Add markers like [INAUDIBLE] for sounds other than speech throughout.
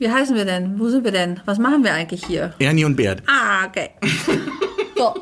Wie heißen wir denn? Wo sind wir denn? Was machen wir eigentlich hier? Ernie und Bert. Ah, okay. [LAUGHS] so,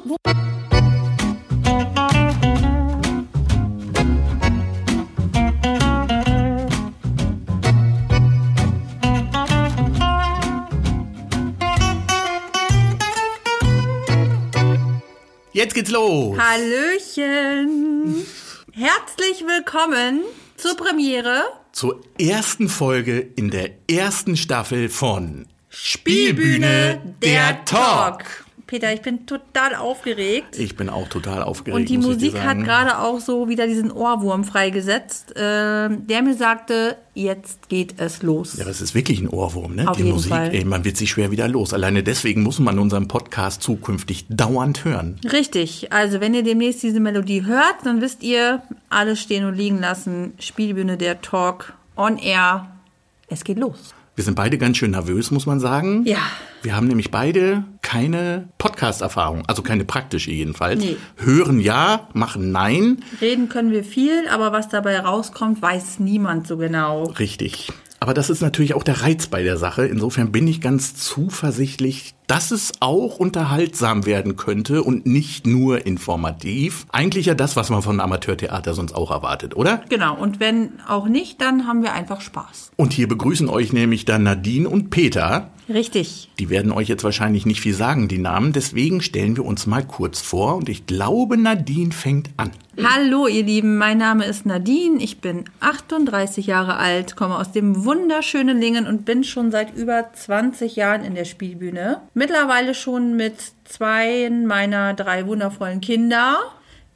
Jetzt geht's los. Hallöchen. [LAUGHS] Herzlich willkommen zur Premiere Zur ersten Folge in der ersten Staffel von Spielbühne der Talk. Peter, ich bin total aufgeregt. Ich bin auch total aufgeregt. Und die Musik hat gerade auch so wieder diesen Ohrwurm freigesetzt, ähm, der mir sagte, jetzt geht es los. Ja, das ist wirklich ein Ohrwurm, ne? Auf die jeden Musik, Fall. ey, man wird sich schwer wieder los. Alleine deswegen muss man unseren Podcast zukünftig dauernd hören. Richtig, also wenn ihr demnächst diese Melodie hört, dann wisst ihr, alles stehen und liegen lassen. Spielbühne der Talk on air. Es geht los. Wir sind beide ganz schön nervös, muss man sagen. Ja. Wir haben nämlich beide keine Podcast-Erfahrung, also keine praktische jedenfalls. Nee. Hören ja, machen nein. Reden können wir viel, aber was dabei rauskommt, weiß niemand so genau. Richtig. Aber das ist natürlich auch der Reiz bei der Sache. Insofern bin ich ganz zuversichtlich, dass es auch unterhaltsam werden könnte und nicht nur informativ. Eigentlich ja das, was man von Amateurtheater sonst auch erwartet, oder? Genau, und wenn auch nicht, dann haben wir einfach Spaß. Und hier begrüßen euch nämlich dann Nadine und Peter. Richtig. Die werden euch jetzt wahrscheinlich nicht viel sagen, die Namen. Deswegen stellen wir uns mal kurz vor. Und ich glaube, Nadine fängt an. Hallo ihr Lieben, mein Name ist Nadine, ich bin 38 Jahre alt, komme aus dem wunderschönen Lingen und bin schon seit über 20 Jahren in der Spielbühne. Mittlerweile schon mit zwei meiner drei wundervollen Kinder,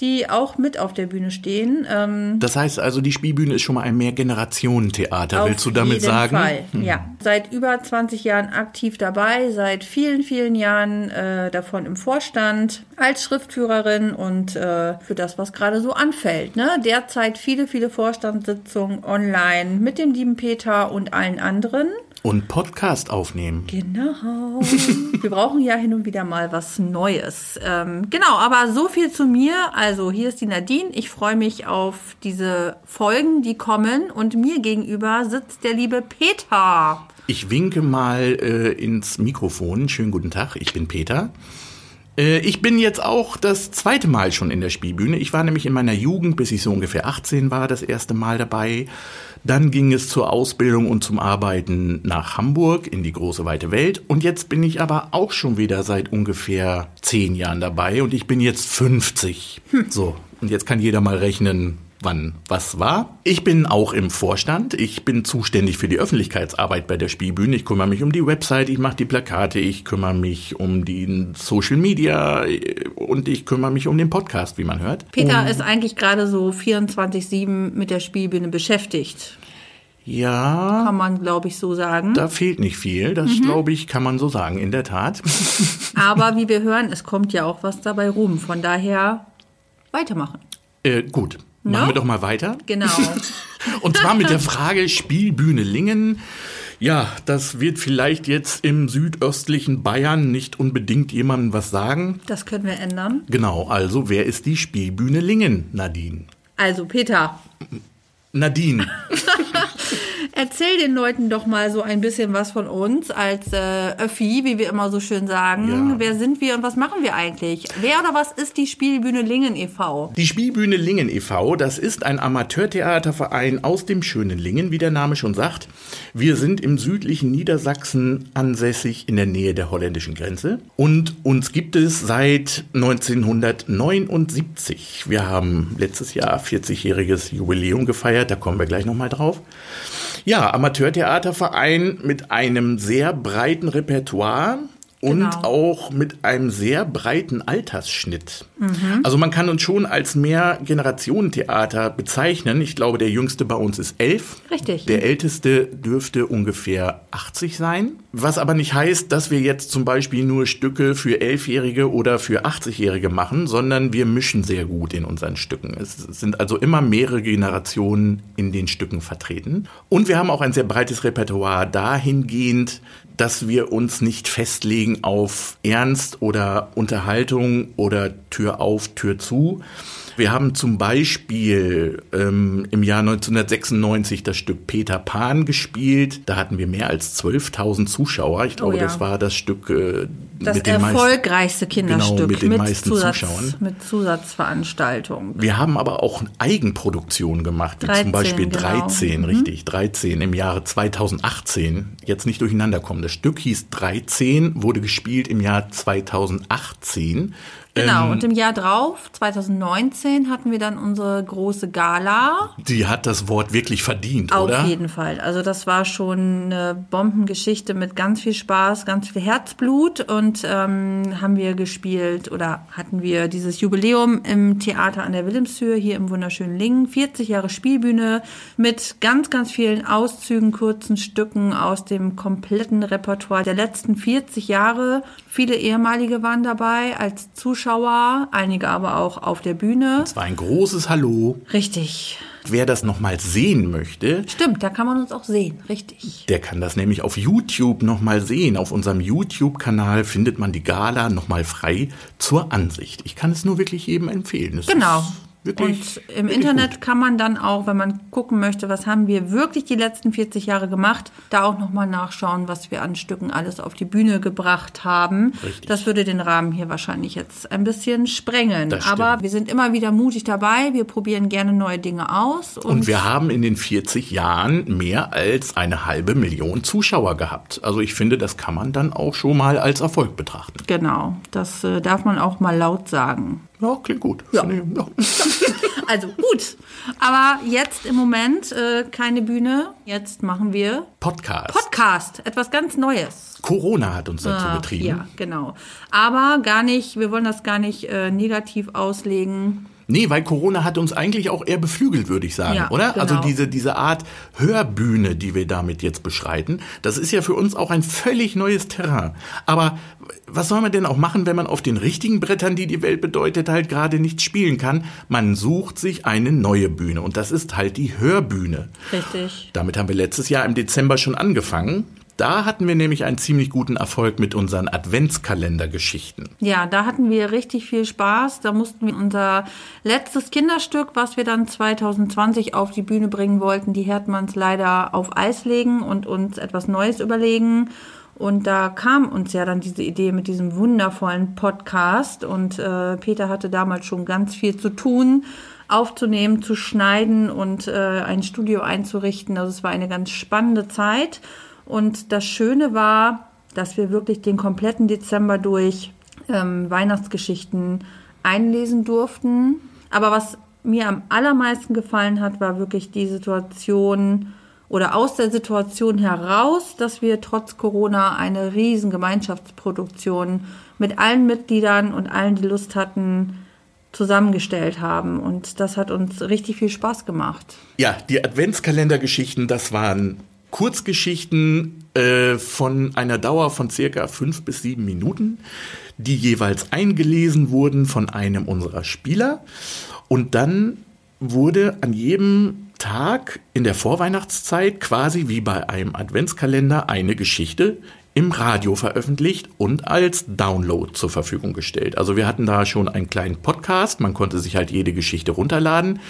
die auch mit auf der Bühne stehen. Ähm, Das heißt also, die Spielbühne ist schon mal ein Mehrgenerationentheater. Willst du damit jeden sagen? Hm. Fall. Ja, seit über 20 Jahren aktiv dabei, seit vielen, vielen Jahren äh, davon im Vorstand, als Schriftführerin und äh, für das, was gerade so anfällt. Ne? Derzeit viele, viele Vorstandssitzungen online mit dem lieben Peter und allen anderen. Und Podcast aufnehmen. Genau. Wir brauchen ja hin und wieder mal was Neues. Ähm, genau, aber so viel zu mir. Also hier ist die Nadine. Ich freue mich auf diese Folgen, die kommen. Und mir gegenüber sitzt der liebe Peter. Ich winke mal äh, ins Mikrofon. Schönen guten Tag, ich bin Peter. Äh, ich bin jetzt auch das zweite Mal schon in der Spielbühne. Ich war nämlich in meiner Jugend, bis ich so ungefähr 18 war, das erste Mal dabei. Dann ging es zur Ausbildung und zum Arbeiten nach Hamburg in die große weite Welt. Und jetzt bin ich aber auch schon wieder seit ungefähr zehn Jahren dabei und ich bin jetzt 50. So, und jetzt kann jeder mal rechnen, wann was war. Ich bin auch im Vorstand. Ich bin zuständig für die Öffentlichkeitsarbeit bei der Spielbühne. Ich kümmere mich um die Website, ich mache die Plakate, ich kümmere mich um die Social Media äh, und ich kümmere mich um den Podcast, wie man hört. Peter ist eigentlich gerade so 24-7 mit der Spielbühne beschäftigt. Ja, Kann man, glaube ich, so sagen. da fehlt nicht viel. Das glaube ich, kann man so sagen, in der Tat. [LAUGHS] [LAUGHS] Aber wie wir hören, es kommt ja auch was dabei rum. Von daher weitermachen. äh, gut. Machen No? wir doch mal weiter. Genau. [LAUGHS] Und zwar mit der Frage Spielbühne Lingen. Ja, das wird vielleicht jetzt im südöstlichen Bayern nicht unbedingt jemandem was sagen. Das können wir ändern. Genau, also wer ist die Spielbühne Lingen, Nadine? Also, Peter, Nadine, [LAUGHS] Erzähl den Leuten doch mal so ein bisschen was von uns als äh, Öffi, wie wir immer so schön sagen. Ja. Wer sind wir und was machen wir eigentlich? Wer oder was ist die Spielbühne Lingen e.V.? die Spielbühne Lingen e.V., das ist ein Amateurtheaterverein aus dem schönen Lingen, wie der Name schon sagt. Wir sind im südlichen Niedersachsen ansässig in der Nähe der holländischen Grenze und uns gibt es seit 1979. Wir haben letztes Jahr 40-jähriges Jubiläum gefeiert, da kommen wir gleich nochmal drauf. Ja, Amateurtheaterverein mit einem sehr breiten Repertoire und Genau. auch mit einem sehr breiten Altersschnitt. Also man kann uns schon als Mehrgenerationentheater bezeichnen. Ich glaube, der jüngste bei uns ist elf. Richtig. Der älteste dürfte ungefähr 80 sein. Was aber nicht heißt, dass wir jetzt zum Beispiel nur Stücke für Elfjährige oder für 80-Jährige machen, sondern wir mischen sehr gut in unseren Stücken. Es sind also immer mehrere Generationen in den Stücken vertreten. Und wir haben auch ein sehr breites Repertoire dahingehend, dass wir uns nicht festlegen auf Ernst oder Unterhaltung oder Tür auf, Tür zu, Wir haben zum Beispiel ähm, im Jahr 1996 das Stück Peter Pan gespielt. Da hatten wir mehr als 12.000 Zuschauer. Ich glaube, Oh ja. das war das Stück äh, Das mit meisten. erfolgreichste Kinderstück Genau, mit den meisten Zusatz, Zuschauern. mit Zusatzveranstaltung. Wir haben aber auch Eigenproduktionen gemacht, wie 13, zum Beispiel genau. 13, richtig, 13 im Jahre 2018. Jetzt nicht durcheinander kommen. Das Stück hieß 13, wurde gespielt im Jahr 2018. Genau, Ähm, und im Jahr drauf, 2019, hatten wir dann unsere große Gala. die hat das Wort wirklich verdient, Auf oder? jeden Fall. Also das war schon eine Bombengeschichte mit ganz viel Spaß, ganz viel Herzblut und ähm, haben wir gespielt oder hatten wir dieses Jubiläum im Theater an der Wilhelmshöhe hier im wunderschönen Lingen. 40 Jahre Spielbühne mit ganz, ganz vielen Auszügen, kurzen Stücken aus dem kompletten Repertoire der letzten 40 Jahre. Viele ehemalige waren dabei als Zuschauer, einige aber auch auf der Bühne. Es war ein großes Hallo. Richtig. Wer das nochmal sehen möchte, Stimmt, da kann man uns auch sehen. Richtig. der kann das nämlich auf YouTube nochmal sehen. Auf unserem YouTube-Kanal findet man die Gala nochmal frei zur Ansicht. Ich kann es nur wirklich jedem empfehlen. Es Genau. Wirklich, und im Internet gut. kann man dann auch, wenn man gucken möchte, was haben wir wirklich die letzten 40 Jahre gemacht, da auch nochmal nachschauen, was wir an Stücken alles auf die Bühne gebracht haben. Richtig. Das würde den Rahmen hier wahrscheinlich jetzt ein bisschen sprengen. Aber wir sind immer wieder mutig dabei. Wir probieren gerne neue Dinge aus. Und wir haben in den 40 Jahren mehr als eine halbe Million Zuschauer gehabt. Also ich finde, das kann man dann auch schon mal als Erfolg betrachten. Genau, das äh, darf man auch mal laut sagen. Ja, klingt gut. Ja. Ich- ja. [LAUGHS] Also gut. Aber jetzt im Moment äh, keine Bühne. Jetzt machen wir Podcast. Podcast, etwas ganz Neues. Corona hat uns dazu Ah, getrieben. Ja, genau. Aber gar nicht, wir wollen das gar nicht äh, negativ auslegen. Nee, weil Corona hat uns eigentlich auch eher beflügelt, würde ich sagen, Ja, oder? genau. Also diese, diese Art Hörbühne, die wir damit jetzt beschreiten, das ist ja für uns auch ein völlig neues Terrain. Aber was soll man denn auch machen, wenn man auf den richtigen Brettern, die die Welt bedeutet, halt gerade nicht spielen kann? Man sucht sich eine neue Bühne und das ist halt die Hörbühne. Richtig. Damit haben wir letztes Jahr im Dezember schon angefangen. Da hatten wir nämlich einen ziemlich guten Erfolg mit unseren Adventskalendergeschichten. Ja, da hatten wir richtig viel Spaß. Da mussten wir unser letztes Kinderstück, was wir dann 2020 auf die Bühne bringen wollten, die Herdmanns leider auf Eis legen und uns etwas Neues überlegen. Und da kam uns ja dann diese Idee mit diesem wundervollen Podcast. Und äh, Peter hatte damals schon ganz viel zu tun, aufzunehmen, zu schneiden und äh, ein Studio einzurichten. Also es war eine ganz spannende Zeit. Und das Schöne war, dass wir wirklich den kompletten Dezember durch ähm, Weihnachtsgeschichten einlesen durften. Aber was mir am allermeisten gefallen hat, war wirklich die Situation oder aus der Situation heraus, dass wir trotz Corona eine riesen Gemeinschaftsproduktion mit allen Mitgliedern und allen, die Lust hatten, zusammengestellt haben. Und das hat uns richtig viel Spaß gemacht. Ja, die Adventskalendergeschichten, das waren Kurzgeschichten äh, von einer Dauer von circa fünf bis sieben Minuten, die jeweils eingelesen wurden von einem unserer Spieler. Und dann wurde an jedem Tag in der Vorweihnachtszeit quasi wie bei einem Adventskalender eine Geschichte im Radio veröffentlicht und als Download zur Verfügung gestellt. Also wir hatten da schon einen kleinen Podcast, man konnte sich halt jede Geschichte runterladen.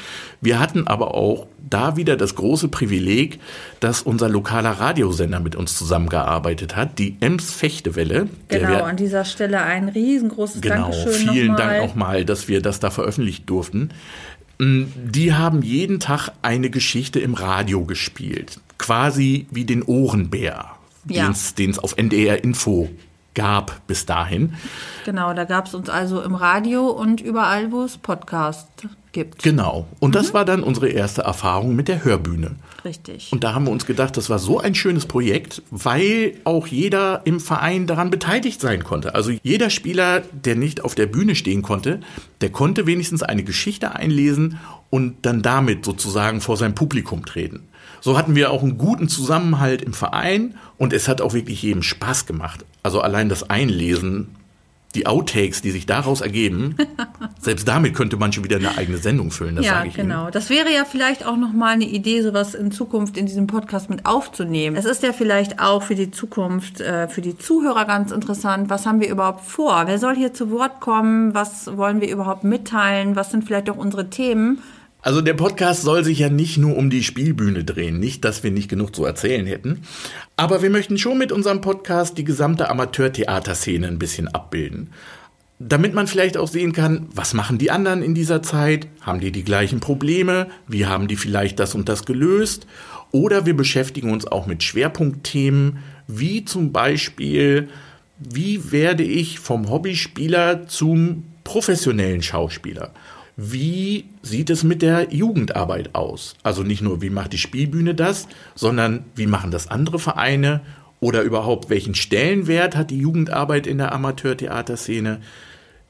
Wir hatten aber auch da wieder das große Privileg, dass unser lokaler Radiosender mit uns zusammengearbeitet hat, die Ems Fechtewelle. Genau, an dieser Stelle ein riesengroßes Genau, Dankeschön vielen nochmal. Dank nochmal, dass wir das da veröffentlicht durften. Mm, Die haben jeden Tag eine Geschichte im Radio gespielt. Quasi wie den Ohrenbär, Ja. den es auf NDR Info gab bis dahin. Genau, da gab es uns also im Radio und überall, wo es Podcast gibt. Genau. Und Mhm. das war dann unsere erste Erfahrung mit der Hörbühne. Richtig. Und da haben wir uns gedacht, das war so ein schönes Projekt, weil auch jeder im Verein daran beteiligt sein konnte. Also jeder Spieler, der nicht auf der Bühne stehen konnte, der konnte wenigstens eine Geschichte einlesen und dann damit sozusagen vor sein Publikum treten. So hatten wir auch einen guten Zusammenhalt im Verein und es hat auch wirklich jedem Spaß gemacht. Also allein das Einlesen die Outtakes, die sich daraus ergeben, [LAUGHS] selbst damit könnte man schon wieder eine eigene Sendung füllen, das ja, sage ich genau. Ihnen. Das wäre ja vielleicht auch nochmal eine Idee, sowas in Zukunft in diesem Podcast mit aufzunehmen. Es ist ja vielleicht auch für die Zukunft, äh, für die Zuhörer ganz interessant. Was haben wir überhaupt vor? Wer soll hier zu Wort kommen? Was wollen wir überhaupt mitteilen? Was sind vielleicht auch unsere Themen? Also der Podcast soll sich ja nicht nur um die Spielbühne drehen, nicht, dass wir nicht genug zu erzählen hätten, aber wir möchten schon mit unserem Podcast die gesamte Amateurtheaterszene ein bisschen abbilden. Damit man vielleicht auch sehen kann, was machen die anderen in dieser Zeit? Haben die die gleichen Probleme? Wie haben die vielleicht das und das gelöst? Oder wir beschäftigen uns auch mit Schwerpunktthemen, wie zum Beispiel, wie werde ich vom Hobbyspieler zum professionellen Schauspieler? Wie sieht es mit der Jugendarbeit aus? Also nicht nur, wie macht die Spielbühne das, sondern wie machen das andere Vereine oder überhaupt, welchen Stellenwert hat die Jugendarbeit in der Amateurtheaterszene?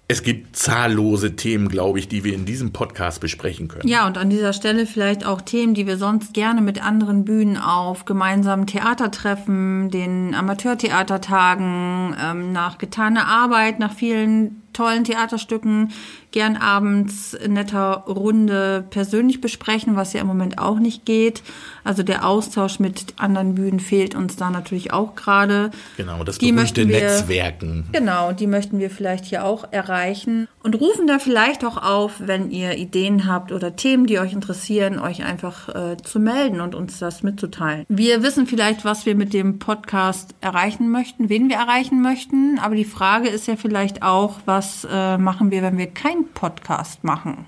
Es gibt zahllose Themen, glaube ich, die wir in diesem Podcast besprechen können. Ja, und an dieser Stelle vielleicht auch Themen, die wir sonst gerne mit anderen Bühnen auf gemeinsamen Theatertreffen, den Amateurtheatertagen, ähm, nach getaner Arbeit, nach vielen tollen Theaterstücken gern abends in netter Runde persönlich besprechen, was ja im Moment auch nicht geht. Also der Austausch mit anderen Bühnen fehlt uns da natürlich auch gerade. Genau, das Die berühmte wir- Netzwerken. Genau, die möchten wir vielleicht hier auch erreichen und rufen da vielleicht auch auf, wenn ihr Ideen habt oder Themen, die euch interessieren, euch einfach äh, zu melden und uns das mitzuteilen. Wir wissen vielleicht, was wir mit dem Podcast erreichen möchten, wen wir erreichen möchten, aber die Frage ist ja vielleicht auch, was äh, machen wir, wenn wir keinen Podcast machen?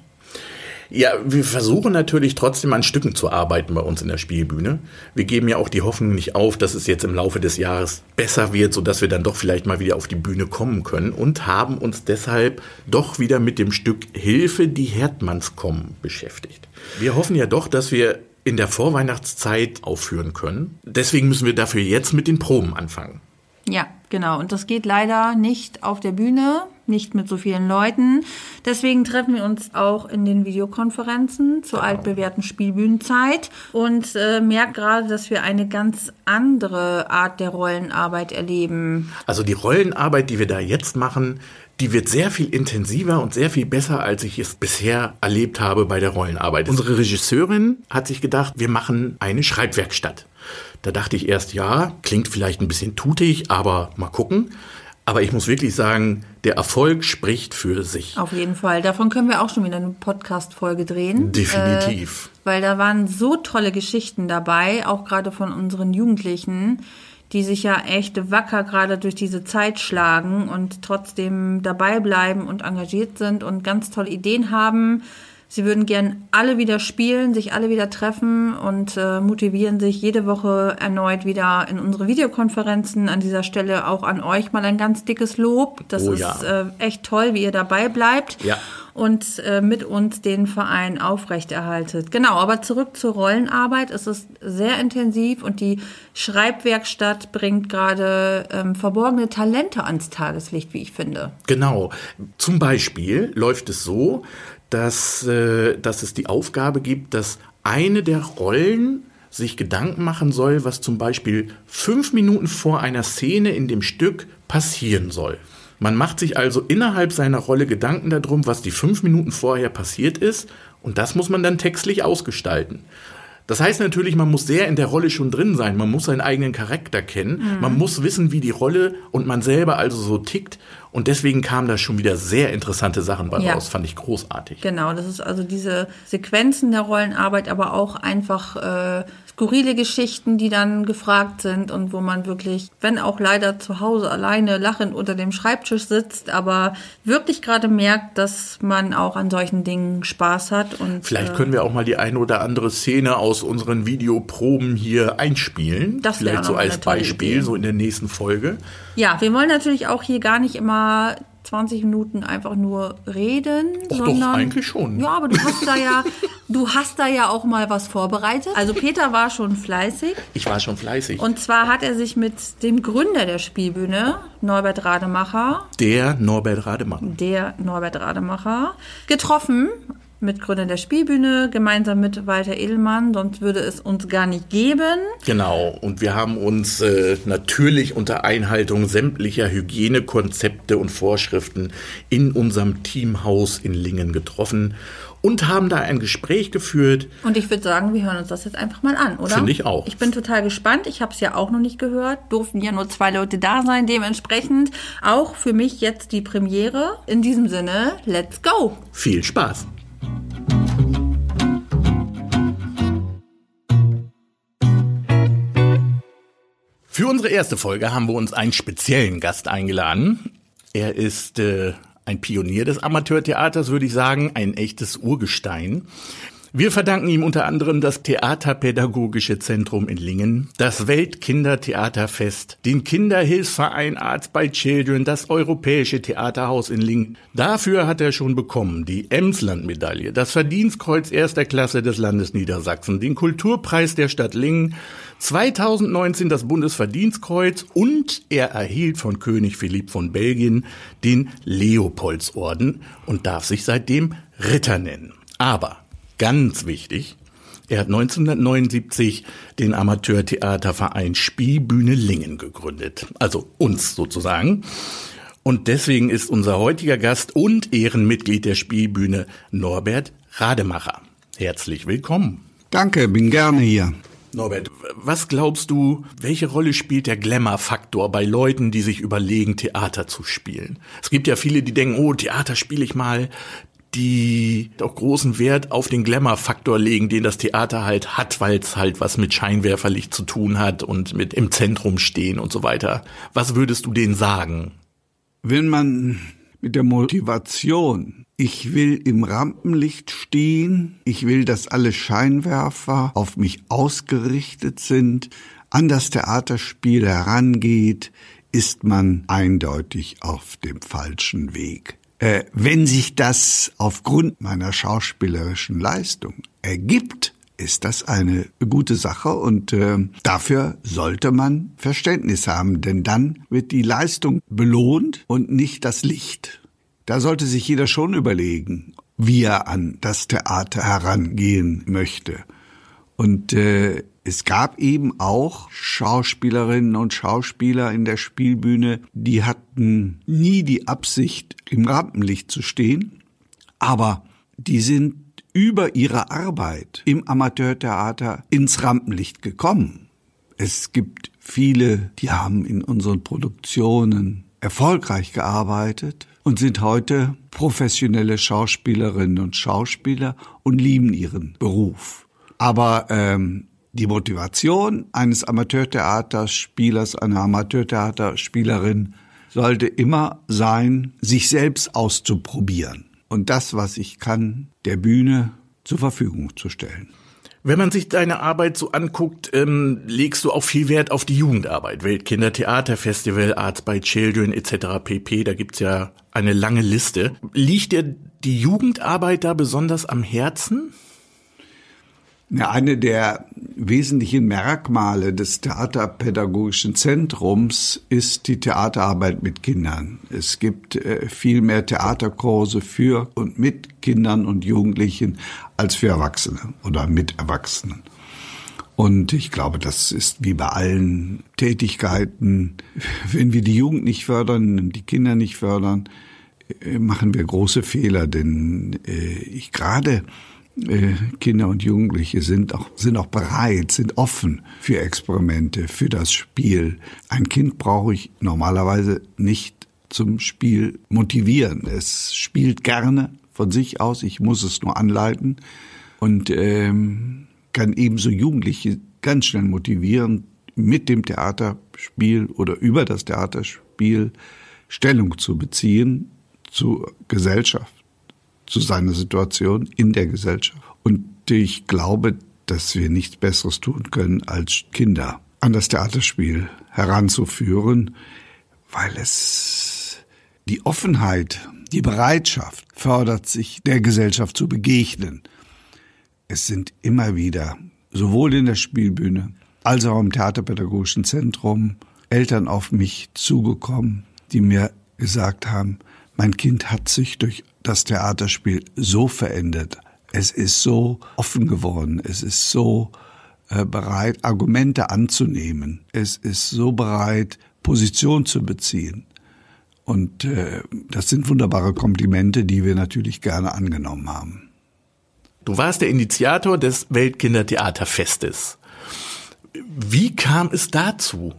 Ja, wir versuchen natürlich trotzdem an Stücken zu arbeiten bei uns in der Spielbühne. Wir geben ja auch die Hoffnung nicht auf, dass es jetzt im Laufe des Jahres besser wird, sodass wir dann doch vielleicht mal wieder auf die Bühne kommen können und haben uns deshalb doch wieder mit dem Stück Hilfe, die Herdmanns kommen beschäftigt. Wir hoffen ja doch, dass wir in der Vorweihnachtszeit aufführen können. Deswegen müssen wir dafür jetzt mit den Proben anfangen. Ja, genau. Und das geht leider nicht auf der Bühne, nicht mit so vielen Leuten. Deswegen treffen wir uns auch in den Videokonferenzen zur altbewährten Spielbühnenzeit und äh, merken gerade, dass wir eine ganz andere Art der Rollenarbeit erleben. Also die Rollenarbeit, die wir da jetzt machen, die wird sehr viel intensiver und sehr viel besser, als ich es bisher erlebt habe bei der Rollenarbeit. Unsere Regisseurin hat sich gedacht, wir machen eine Schreibwerkstatt. Da dachte ich erst, ja, klingt vielleicht ein bisschen tutig, aber mal gucken. Aber ich muss wirklich sagen, der Erfolg spricht für sich. Auf jeden Fall. Davon können wir auch schon wieder eine Podcast-Folge drehen. Definitiv. Äh, weil da waren so tolle Geschichten dabei, auch gerade von unseren Jugendlichen, die sich ja echt wacker gerade durch diese Zeit schlagen und trotzdem dabei bleiben und engagiert sind und ganz tolle Ideen haben. Sie würden gern alle wieder spielen, sich alle wieder treffen und äh, motivieren sich jede Woche erneut wieder in unsere Videokonferenzen. An dieser Stelle auch an euch mal ein ganz dickes Lob. Das Oh ist ja. äh, echt toll, wie ihr dabei bleibt Ja. und äh, mit uns den Verein aufrechterhaltet. Genau, aber zurück zur Rollenarbeit. Es ist sehr intensiv und die Schreibwerkstatt bringt gerade ähm, verborgene Talente ans Tageslicht, wie ich finde. Genau. Zum Beispiel läuft es so, dass, äh, dass es die Aufgabe gibt, dass eine der Rollen sich Gedanken machen soll, was zum Beispiel fünf Minuten vor einer Szene in dem Stück passieren soll. Man macht sich also innerhalb seiner Rolle Gedanken darum, was die fünf Minuten vorher passiert ist, und das muss man dann textlich ausgestalten. Das heißt natürlich, man muss sehr in der Rolle schon drin sein. Man muss seinen eigenen Charakter kennen. Man muss wissen, wie die Rolle und man selber also so tickt. Und deswegen kamen da schon wieder sehr interessante Sachen bei Ja. raus. Fand ich großartig. Genau, das ist also diese Sequenzen der Rollenarbeit, aber auch einfach äh, skurrile Geschichten, die dann gefragt sind und wo man wirklich, wenn auch leider zu Hause alleine lachend unter dem Schreibtisch sitzt, aber wirklich gerade merkt, dass man auch an solchen Dingen Spaß hat. Und Vielleicht äh, können wir auch mal die eine oder andere Szene aus unseren Videoproben hier einspielen. Das wäre Vielleicht so als Beispiel, Idee. so in der nächsten Folge. Ja, wir wollen natürlich auch hier gar nicht immer 20 Minuten einfach nur reden, Och doch, sondern eigentlich schon. Ja, aber du hast da ja, du hast da ja auch mal was vorbereitet. Also Peter war schon fleißig. Ich war schon fleißig. Und zwar hat er sich mit dem Gründer der Spielbühne, Norbert Rademacher, der Norbert Rademann. der Norbert Rademacher, getroffen Mitgründer der Spielbühne, gemeinsam mit Walter Edelmann, sonst würde es uns gar nicht geben. Genau, und wir haben uns äh, natürlich unter Einhaltung sämtlicher Hygienekonzepte und Vorschriften in unserem Teamhaus in Lingen getroffen und haben da ein Gespräch geführt. Und ich würde sagen, wir hören uns das jetzt einfach mal an, oder? Finde ich auch. Ich bin total gespannt. Ich habe es ja auch noch nicht gehört. Durften ja nur zwei Leute da sein. Dementsprechend auch für mich jetzt die Premiere. In diesem Sinne, let's go. Viel Spaß. Für unsere erste Folge haben wir uns einen speziellen Gast eingeladen. Er ist äh, ein Pionier des Amateurtheaters, würde ich sagen, ein echtes Urgestein. Wir verdanken ihm unter anderem das Theaterpädagogische Zentrum in Lingen, das Weltkindertheaterfest, den Kinderhilfsverein Arts by Children, das Europäische Theaterhaus in Lingen. Dafür hat er schon bekommen die Emsland-Medaille, das Verdienstkreuz erster Klasse des Landes Niedersachsen, den Kulturpreis der Stadt Lingen, 2019 das Bundesverdienstkreuz und er erhielt von König Philipp von Belgien den Leopoldsorden und darf sich seitdem Ritter nennen. Aber ganz wichtig, er hat 1979 den Amateurtheaterverein Spielbühne Lingen gegründet, also uns sozusagen. Und deswegen ist unser heutiger Gast und Ehrenmitglied der Spielbühne Norbert Rademacher. Herzlich willkommen. Danke, bin gerne hier. Norbert, was glaubst du, welche Rolle spielt der Glamour-Faktor bei Leuten, die sich überlegen, Theater zu spielen? Es gibt ja viele, die denken, oh, Theater spiele ich mal, die auch großen Wert auf den Glamour-Faktor legen, den das Theater halt hat, weil es halt was mit Scheinwerferlicht zu tun hat und mit im Zentrum stehen und so weiter. Was würdest du denen sagen? Wenn man mit der Motivation ich will im Rampenlicht stehen, ich will, dass alle Scheinwerfer auf mich ausgerichtet sind, an das Theaterspiel herangeht, ist man eindeutig auf dem falschen Weg. Äh, wenn sich das aufgrund meiner schauspielerischen Leistung ergibt, ist das eine gute Sache und äh, dafür sollte man Verständnis haben, denn dann wird die Leistung belohnt und nicht das Licht. Da sollte sich jeder schon überlegen, wie er an das Theater herangehen möchte. Und äh, es gab eben auch Schauspielerinnen und Schauspieler in der Spielbühne, die hatten nie die Absicht, im Rampenlicht zu stehen, aber die sind über ihre Arbeit im Amateurtheater ins Rampenlicht gekommen. Es gibt viele, die haben in unseren Produktionen erfolgreich gearbeitet, und sind heute professionelle Schauspielerinnen und Schauspieler und lieben ihren Beruf. Aber ähm, die Motivation eines Amateurtheaterspielers, einer Amateurtheaterspielerin sollte immer sein, sich selbst auszuprobieren und das, was ich kann, der Bühne zur Verfügung zu stellen. Wenn man sich deine Arbeit so anguckt, ähm, legst du auch viel Wert auf die Jugendarbeit. Weltkindertheaterfestival, Arts by Children etc. pp. Da gibt's ja eine lange Liste. Liegt dir die Jugendarbeit da besonders am Herzen? Eine der wesentlichen Merkmale des Theaterpädagogischen Zentrums ist die Theaterarbeit mit Kindern. Es gibt äh, viel mehr Theaterkurse für und mit Kindern und Jugendlichen als für Erwachsene oder mit Erwachsenen. Und ich glaube, das ist wie bei allen Tätigkeiten, wenn wir die Jugend nicht fördern, die Kinder nicht fördern, äh, machen wir große Fehler, denn äh, ich gerade Kinder und Jugendliche sind auch, sind auch bereit, sind offen für Experimente, für das Spiel. Ein Kind brauche ich normalerweise nicht zum Spiel motivieren. Es spielt gerne von sich aus, ich muss es nur anleiten und ähm, kann ebenso Jugendliche ganz schnell motivieren, mit dem Theaterspiel oder über das Theaterspiel Stellung zu beziehen zur Gesellschaft zu seiner Situation in der Gesellschaft. Und ich glaube, dass wir nichts Besseres tun können, als Kinder an das Theaterspiel heranzuführen, weil es die Offenheit, die Bereitschaft fördert, sich der Gesellschaft zu begegnen. Es sind immer wieder, sowohl in der Spielbühne als auch im Theaterpädagogischen Zentrum, Eltern auf mich zugekommen, die mir gesagt haben, mein Kind hat sich durch das Theaterspiel so verändert, Es ist so offen geworden. Es ist so äh, bereit, Argumente anzunehmen. Es ist so bereit, Position zu beziehen. Und äh, das sind wunderbare Komplimente, die wir natürlich gerne angenommen haben. Du warst der Initiator des Weltkindertheaterfestes. Wie kam es dazu?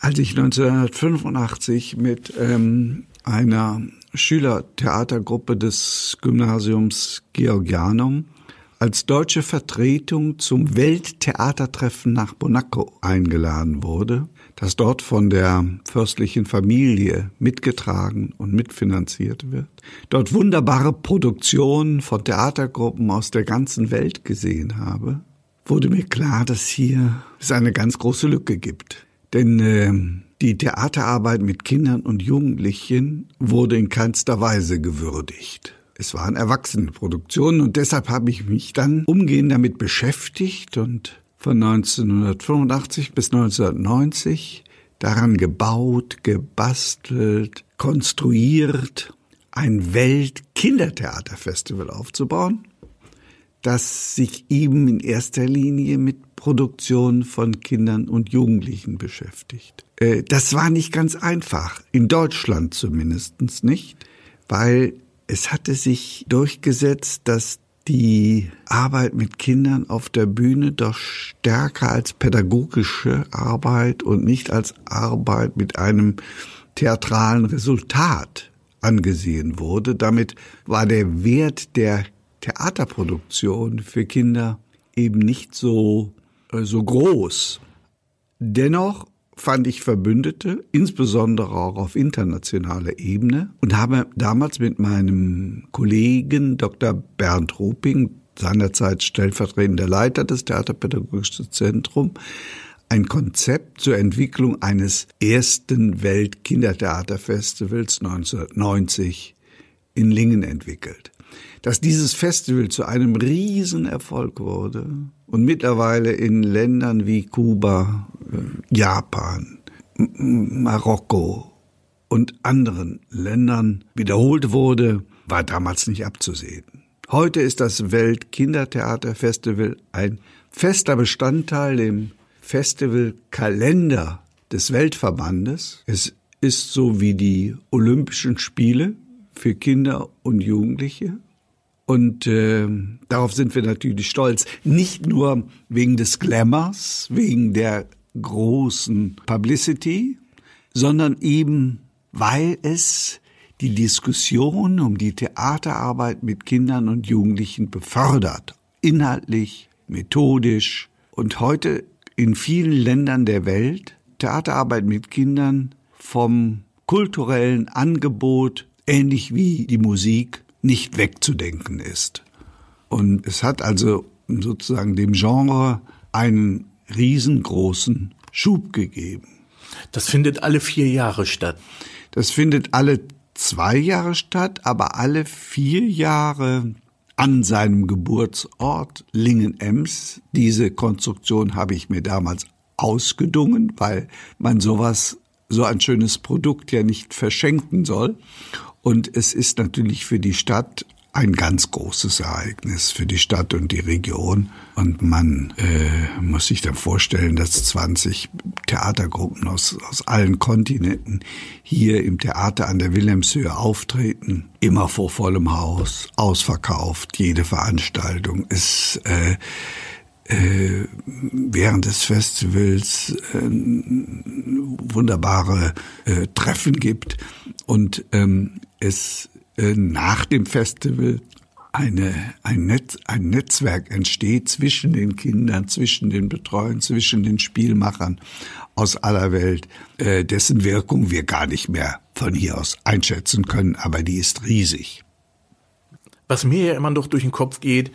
Als ich 1985 mit ähm, einer Schülertheatergruppe des Gymnasiums Georgianum als deutsche Vertretung zum Welttheatertreffen nach Monaco eingeladen wurde, das dort von der fürstlichen Familie mitgetragen und mitfinanziert wird, dort wunderbare Produktionen von Theatergruppen aus der ganzen Welt gesehen habe, wurde mir klar, dass hier es eine ganz große Lücke gibt. Denn äh, die Theaterarbeit mit Kindern und Jugendlichen wurde in keinster Weise gewürdigt. Es waren Erwachsenenproduktionen und deshalb habe ich mich dann umgehend damit beschäftigt und von 1985 bis 1990 daran gebaut, gebastelt, konstruiert, ein Weltkindertheaterfestival aufzubauen, das sich eben in erster Linie mit Produktion von Kindern und Jugendlichen beschäftigt. Äh, das war nicht ganz einfach, in Deutschland zumindest nicht, weil es hatte sich durchgesetzt, dass die Arbeit mit Kindern auf der Bühne doch stärker als pädagogische Arbeit und nicht als Arbeit mit einem theatralen Resultat angesehen wurde. Damit war der Wert der Theaterproduktion für Kinder eben nicht so, äh, so groß. Dennoch fand ich Verbündete, insbesondere auch auf internationaler Ebene und habe damals mit meinem Kollegen Dr. Bernd Ruping, seinerzeit stellvertretender Leiter des Theaterpädagogischen Zentrums, ein Konzept zur Entwicklung eines ersten Weltkindertheaterfestivals 1990 in Lingen entwickelt. Dass dieses Festival zu einem Riesenerfolg wurde und mittlerweile in Ländern wie Kuba, Japan, Marokko und anderen Ländern wiederholt wurde, war damals nicht abzusehen. Heute ist das Weltkindertheaterfestival ein fester Bestandteil im Festivalkalender des Weltverbandes. Es ist so wie die Olympischen Spiele für Kinder und Jugendliche. Und äh, darauf sind wir natürlich stolz. Nicht nur wegen des Glamours, wegen der großen Publicity, sondern eben, weil es die Diskussion um die Theaterarbeit mit Kindern und Jugendlichen befördert. Inhaltlich, methodisch und heute in vielen Ländern der Welt Theaterarbeit mit Kindern vom kulturellen Angebot, ähnlich wie die Musik, nicht wegzudenken ist. Und es hat also sozusagen dem Genre einen riesengroßen Schub gegeben. Das findet alle vier Jahre statt. Das findet alle zwei Jahre statt, aber alle vier Jahre an seinem Geburtsort Lingen-Ems. Diese Konstruktion habe ich mir damals ausgedungen, weil man sowas, so ein schönes Produkt ja nicht verschenken soll. Und es ist natürlich für die Stadt ein ganz großes Ereignis für die Stadt und die Region. Und man äh, muss sich dann vorstellen, dass 20 Theatergruppen aus, aus allen Kontinenten hier im Theater an der Wilhelmshöhe auftreten. Immer vor vollem Haus, ausverkauft, jede Veranstaltung ist äh, äh, während des Festivals äh, wunderbare äh, Treffen gibt und ähm, es äh, nach dem Festival eine, ein, Netz, ein Netzwerk entsteht zwischen den Kindern, zwischen den Betreuern, zwischen den Spielmachern aus aller Welt, äh, dessen Wirkung wir gar nicht mehr von hier aus einschätzen können, aber die ist riesig. Was mir ja immer noch durch den Kopf geht,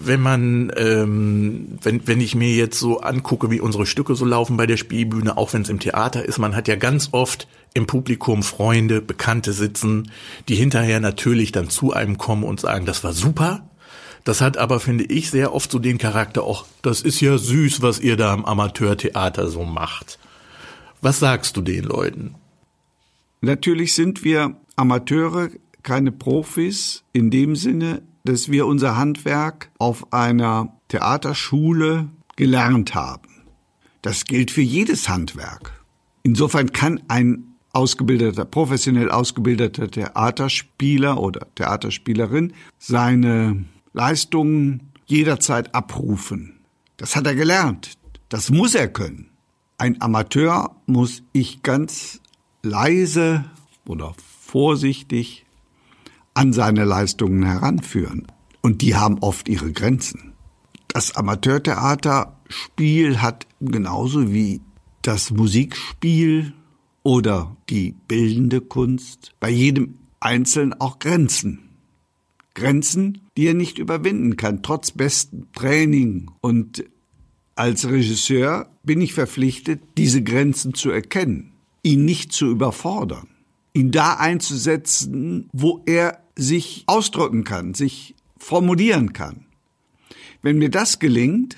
wenn man, ähm, wenn, wenn ich mir jetzt so angucke, wie unsere Stücke so laufen bei der Spielbühne, auch wenn es im Theater ist, man hat ja ganz oft im Publikum Freunde, Bekannte sitzen, die hinterher natürlich dann zu einem kommen und sagen, das war super. Das hat aber, finde ich, sehr oft so den Charakter auch, das ist ja süß, was ihr da im Amateurtheater so macht. Was sagst du den Leuten? Natürlich sind wir Amateure keine Profis in dem Sinne, dass wir unser Handwerk auf einer Theaterschule gelernt haben. Das gilt für jedes Handwerk. Insofern kann ein ausgebildeter, professionell ausgebildeter Theaterspieler oder Theaterspielerin seine Leistungen jederzeit abrufen. Das hat er gelernt. Das muss er können. Ein Amateur muss ich ganz leise oder vorsichtig an seine Leistungen heranführen. Und die haben oft ihre Grenzen. Das Amateurtheaterspiel hat genauso wie das Musikspiel oder die bildende Kunst bei jedem Einzelnen auch Grenzen. Grenzen, die er nicht überwinden kann, trotz bestem Training. Und als Regisseur bin ich verpflichtet, diese Grenzen zu erkennen, ihn nicht zu überfordern, ihn da einzusetzen, wo er sich ausdrücken kann, sich formulieren kann. Wenn mir das gelingt,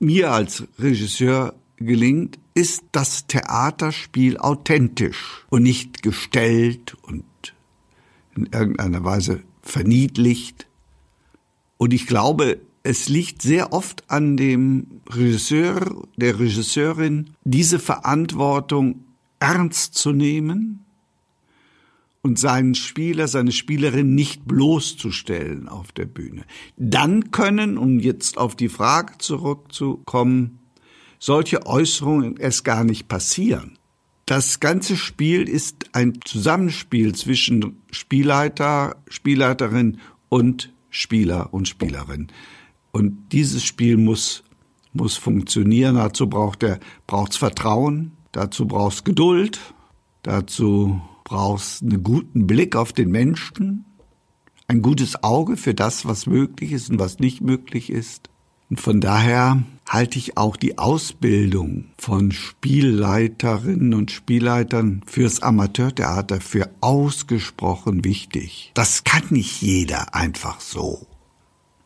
mir als Regisseur gelingt, ist das Theaterspiel authentisch und nicht gestellt und in irgendeiner Weise verniedlicht. Und ich glaube, es liegt sehr oft an dem Regisseur, der Regisseurin, diese Verantwortung ernst zu nehmen und seinen Spieler, seine Spielerin nicht bloßzustellen auf der Bühne. Dann können, um jetzt auf die Frage zurückzukommen, solche Äußerungen erst gar nicht passieren. Das ganze Spiel ist ein Zusammenspiel zwischen Spielleiter, Spielleiterin und Spieler und Spielerin. Und dieses Spiel muss, muss funktionieren. Dazu braucht er, braucht's Vertrauen, dazu braucht's Geduld, dazu brauchst einen guten Blick auf den Menschen, ein gutes Auge für das, was möglich ist und was nicht möglich ist. Und von daher halte ich auch die Ausbildung von Spielleiterinnen und Spielleitern fürs Amateurtheater für ausgesprochen wichtig. Das kann nicht jeder einfach so.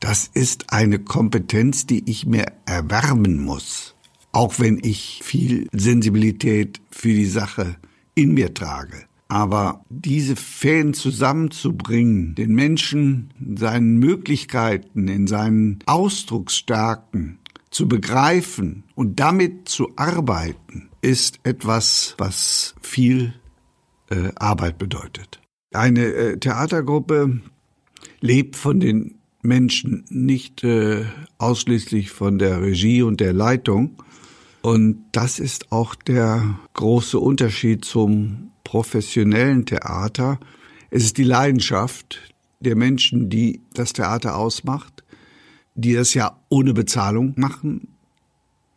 Das ist eine Kompetenz, die ich mir erwärmen muss, auch wenn ich viel Sensibilität für die Sache in mir trage. Aber diese Fäden zusammenzubringen, den Menschen in seinen Möglichkeiten, in seinen Ausdrucksstärken zu begreifen und damit zu arbeiten, ist etwas, was viel äh, Arbeit bedeutet. Eine äh, Theatergruppe lebt von den Menschen, nicht äh, ausschließlich von der Regie und der Leitung. Und das ist auch der große Unterschied zum professionellen Theater. Es ist die Leidenschaft der Menschen, die das Theater ausmacht, die es ja ohne Bezahlung machen,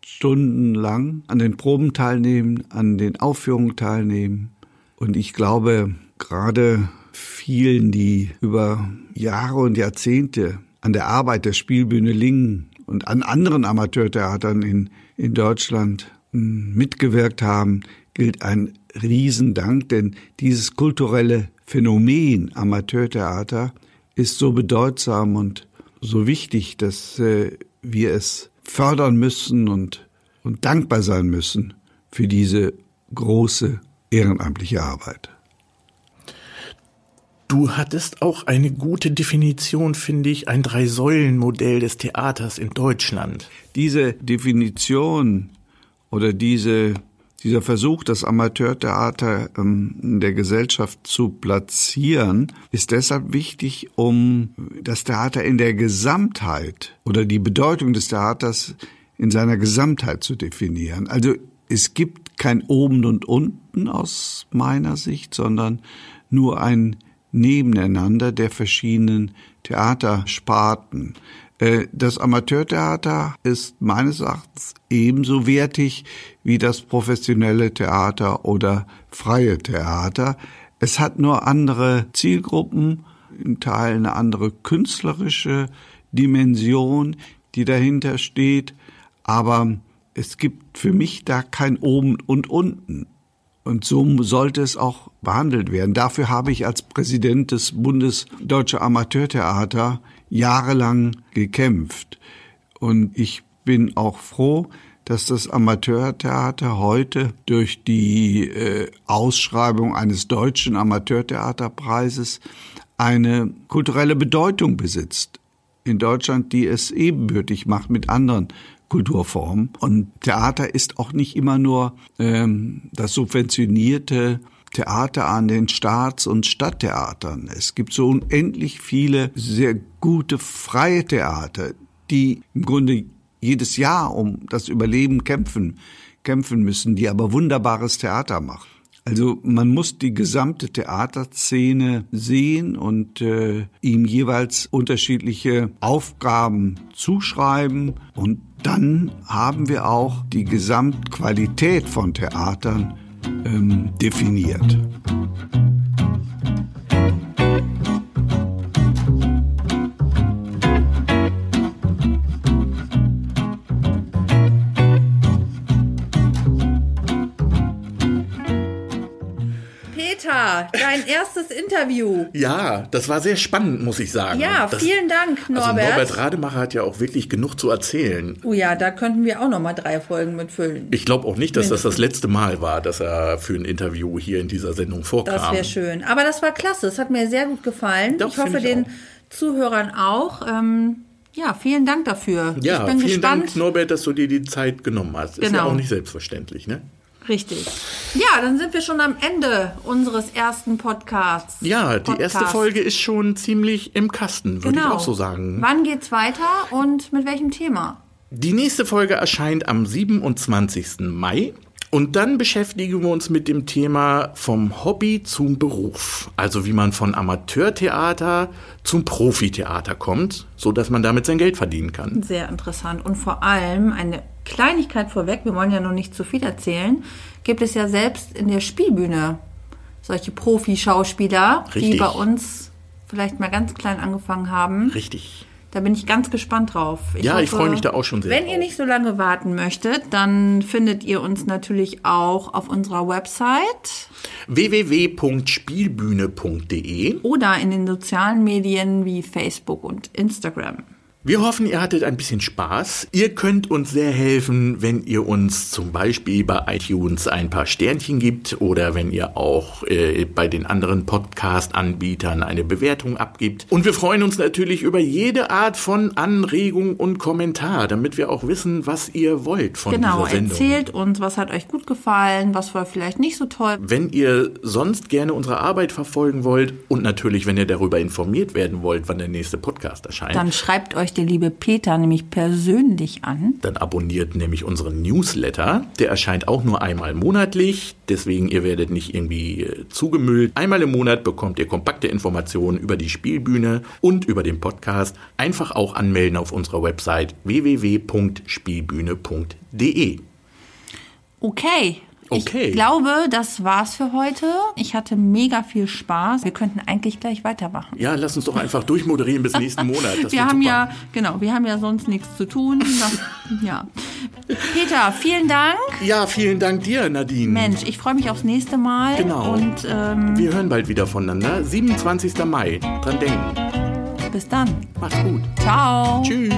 stundenlang an den Proben teilnehmen, an den Aufführungen teilnehmen. Und ich glaube, gerade vielen, die über Jahre und Jahrzehnte an der Arbeit der Spielbühne Lingen und an anderen Amateurtheatern in, in Deutschland hm, mitgewirkt haben, gilt ein Riesendank, denn dieses kulturelle Phänomen Amateurtheater ist so bedeutsam und so wichtig, dass äh, wir es fördern müssen und, und dankbar sein müssen für diese große ehrenamtliche Arbeit. Du hattest auch eine gute Definition, finde ich, ein Drei-Säulen-Modell des Theaters in Deutschland. Diese Definition oder diese dieser Versuch, das Amateurtheater ähm, in der Gesellschaft zu platzieren, ist deshalb wichtig, um das Theater in der Gesamtheit oder die Bedeutung des Theaters in seiner Gesamtheit zu definieren. Also es gibt kein Oben und Unten aus meiner Sicht, sondern nur ein Nebeneinander der verschiedenen Theatersparten. Äh, das Amateurtheater ist meines Erachtens ebenso wertig wie das professionelle Theater oder freie Theater. Es hat nur andere Zielgruppen, in Teilen eine andere künstlerische Dimension, die dahinter steht, aber es gibt für mich da kein Oben und Unten. Und so sollte es auch behandelt werden. Dafür habe ich als Präsident des Bundes Deutsche Amateurtheater jahrelang gekämpft. Und ich bin auch froh, dass das Amateurtheater heute durch die äh, Ausschreibung eines deutschen Amateurtheaterpreises eine kulturelle Bedeutung besitzt. In Deutschland, die es ebenbürtig macht mit anderen Kulturformen. Und Theater ist auch nicht immer nur ähm, das subventionierte Theater an den Staats- und Stadttheatern. Es gibt so unendlich viele sehr gute freie Theater, die im Grunde jedes Jahr um das Überleben kämpfen, kämpfen müssen, die aber wunderbares Theater machen. Also man muss die gesamte Theaterszene sehen und äh, ihm jeweils unterschiedliche Aufgaben zuschreiben und dann haben wir auch die Gesamtqualität von Theatern ähm, definiert. Erstes Interview. Ja, das war sehr spannend, muss ich sagen. Ja, das, vielen Dank, Norbert. Also Norbert Rademacher hat ja auch wirklich genug zu erzählen. Oh ja, da könnten wir auch noch mal drei Folgen mitfüllen. Ich glaube auch nicht, dass das das letzte Mal war, dass er für ein Interview hier in dieser Sendung vorkam. Das wäre schön. Aber das war klasse. Es hat mir sehr gut gefallen. Doch, ich hoffe, ich den. Zuhörern auch. Ähm, ja, vielen Dank dafür. Ja, ich bin vielen gespannt. Dank, Norbert, dass du dir die Zeit genommen hast. Ist ja Genau. auch nicht selbstverständlich, ne? Richtig. Ja, dann sind wir schon am Ende unseres ersten Podcasts. Ja, die erste. Folge ist schon ziemlich im Kasten, würde Genau. ich auch so sagen. Wann geht's weiter und mit welchem Thema? Die nächste Folge erscheint am 27. Mai. Und dann beschäftigen wir uns mit dem Thema vom Hobby zum Beruf. Also wie man von Amateurtheater zum Profiteater kommt, so dass man damit sein Geld verdienen kann. Sehr interessant. Und vor allem eine Kleinigkeit vorweg, wir wollen ja noch nicht zu viel erzählen, gibt es ja selbst in der Spielbühne solche Profi-Schauspieler, die bei uns vielleicht mal ganz klein angefangen haben. Richtig. Da bin ich ganz gespannt drauf. Ja, ich freue mich da auch schon sehr Wenn drauf. ihr nicht so lange warten möchtet, dann findet ihr uns natürlich auch auf unserer Website www.spielbühne.de oder in den sozialen Medien wie Facebook und Instagram. Wir hoffen, ihr hattet ein bisschen Spaß. Ihr könnt uns sehr helfen, wenn ihr uns zum Beispiel bei iTunes ein paar Sternchen gibt oder wenn ihr auch äh, bei den anderen Podcast-Anbietern eine Bewertung abgibt. Und wir freuen uns natürlich über jede Art von Anregung und Kommentar, damit wir auch wissen, was ihr wollt von Genau, dieser Sendung. erzählt uns, was hat euch gut gefallen, was war vielleicht nicht so toll. Wenn ihr sonst gerne unsere Arbeit verfolgen wollt und natürlich, wenn ihr darüber informiert werden wollt, wann der nächste Podcast erscheint, Dann schreibt euch der liebe Peter nämlich persönlich an. Dann abonniert nämlich unseren Newsletter. Der erscheint auch nur einmal monatlich. Deswegen, ihr werdet nicht irgendwie äh, zugemüllt. Einmal im Monat bekommt ihr kompakte Informationen über die Spielbühne und über den Podcast. Einfach auch anmelden auf unserer Website www.spielbühne.de. Okay. Okay. Ich glaube, das war's für heute. Ich hatte mega viel Spaß. Wir könnten eigentlich gleich weitermachen. Ja, lass uns doch einfach durchmoderieren bis nächsten [LAUGHS] Monat. Das wir haben super. ja, genau, wir haben ja sonst nichts zu tun. Das, [LAUGHS] ja. Peter, vielen Dank. Ja, vielen Dank dir, Nadine. Mensch, ich freue mich aufs nächste Mal. Genau. Und ähm, Wir hören bald wieder voneinander. 27. Mai. Dran denken. bis dann. Macht's gut. Ciao. Tschüss.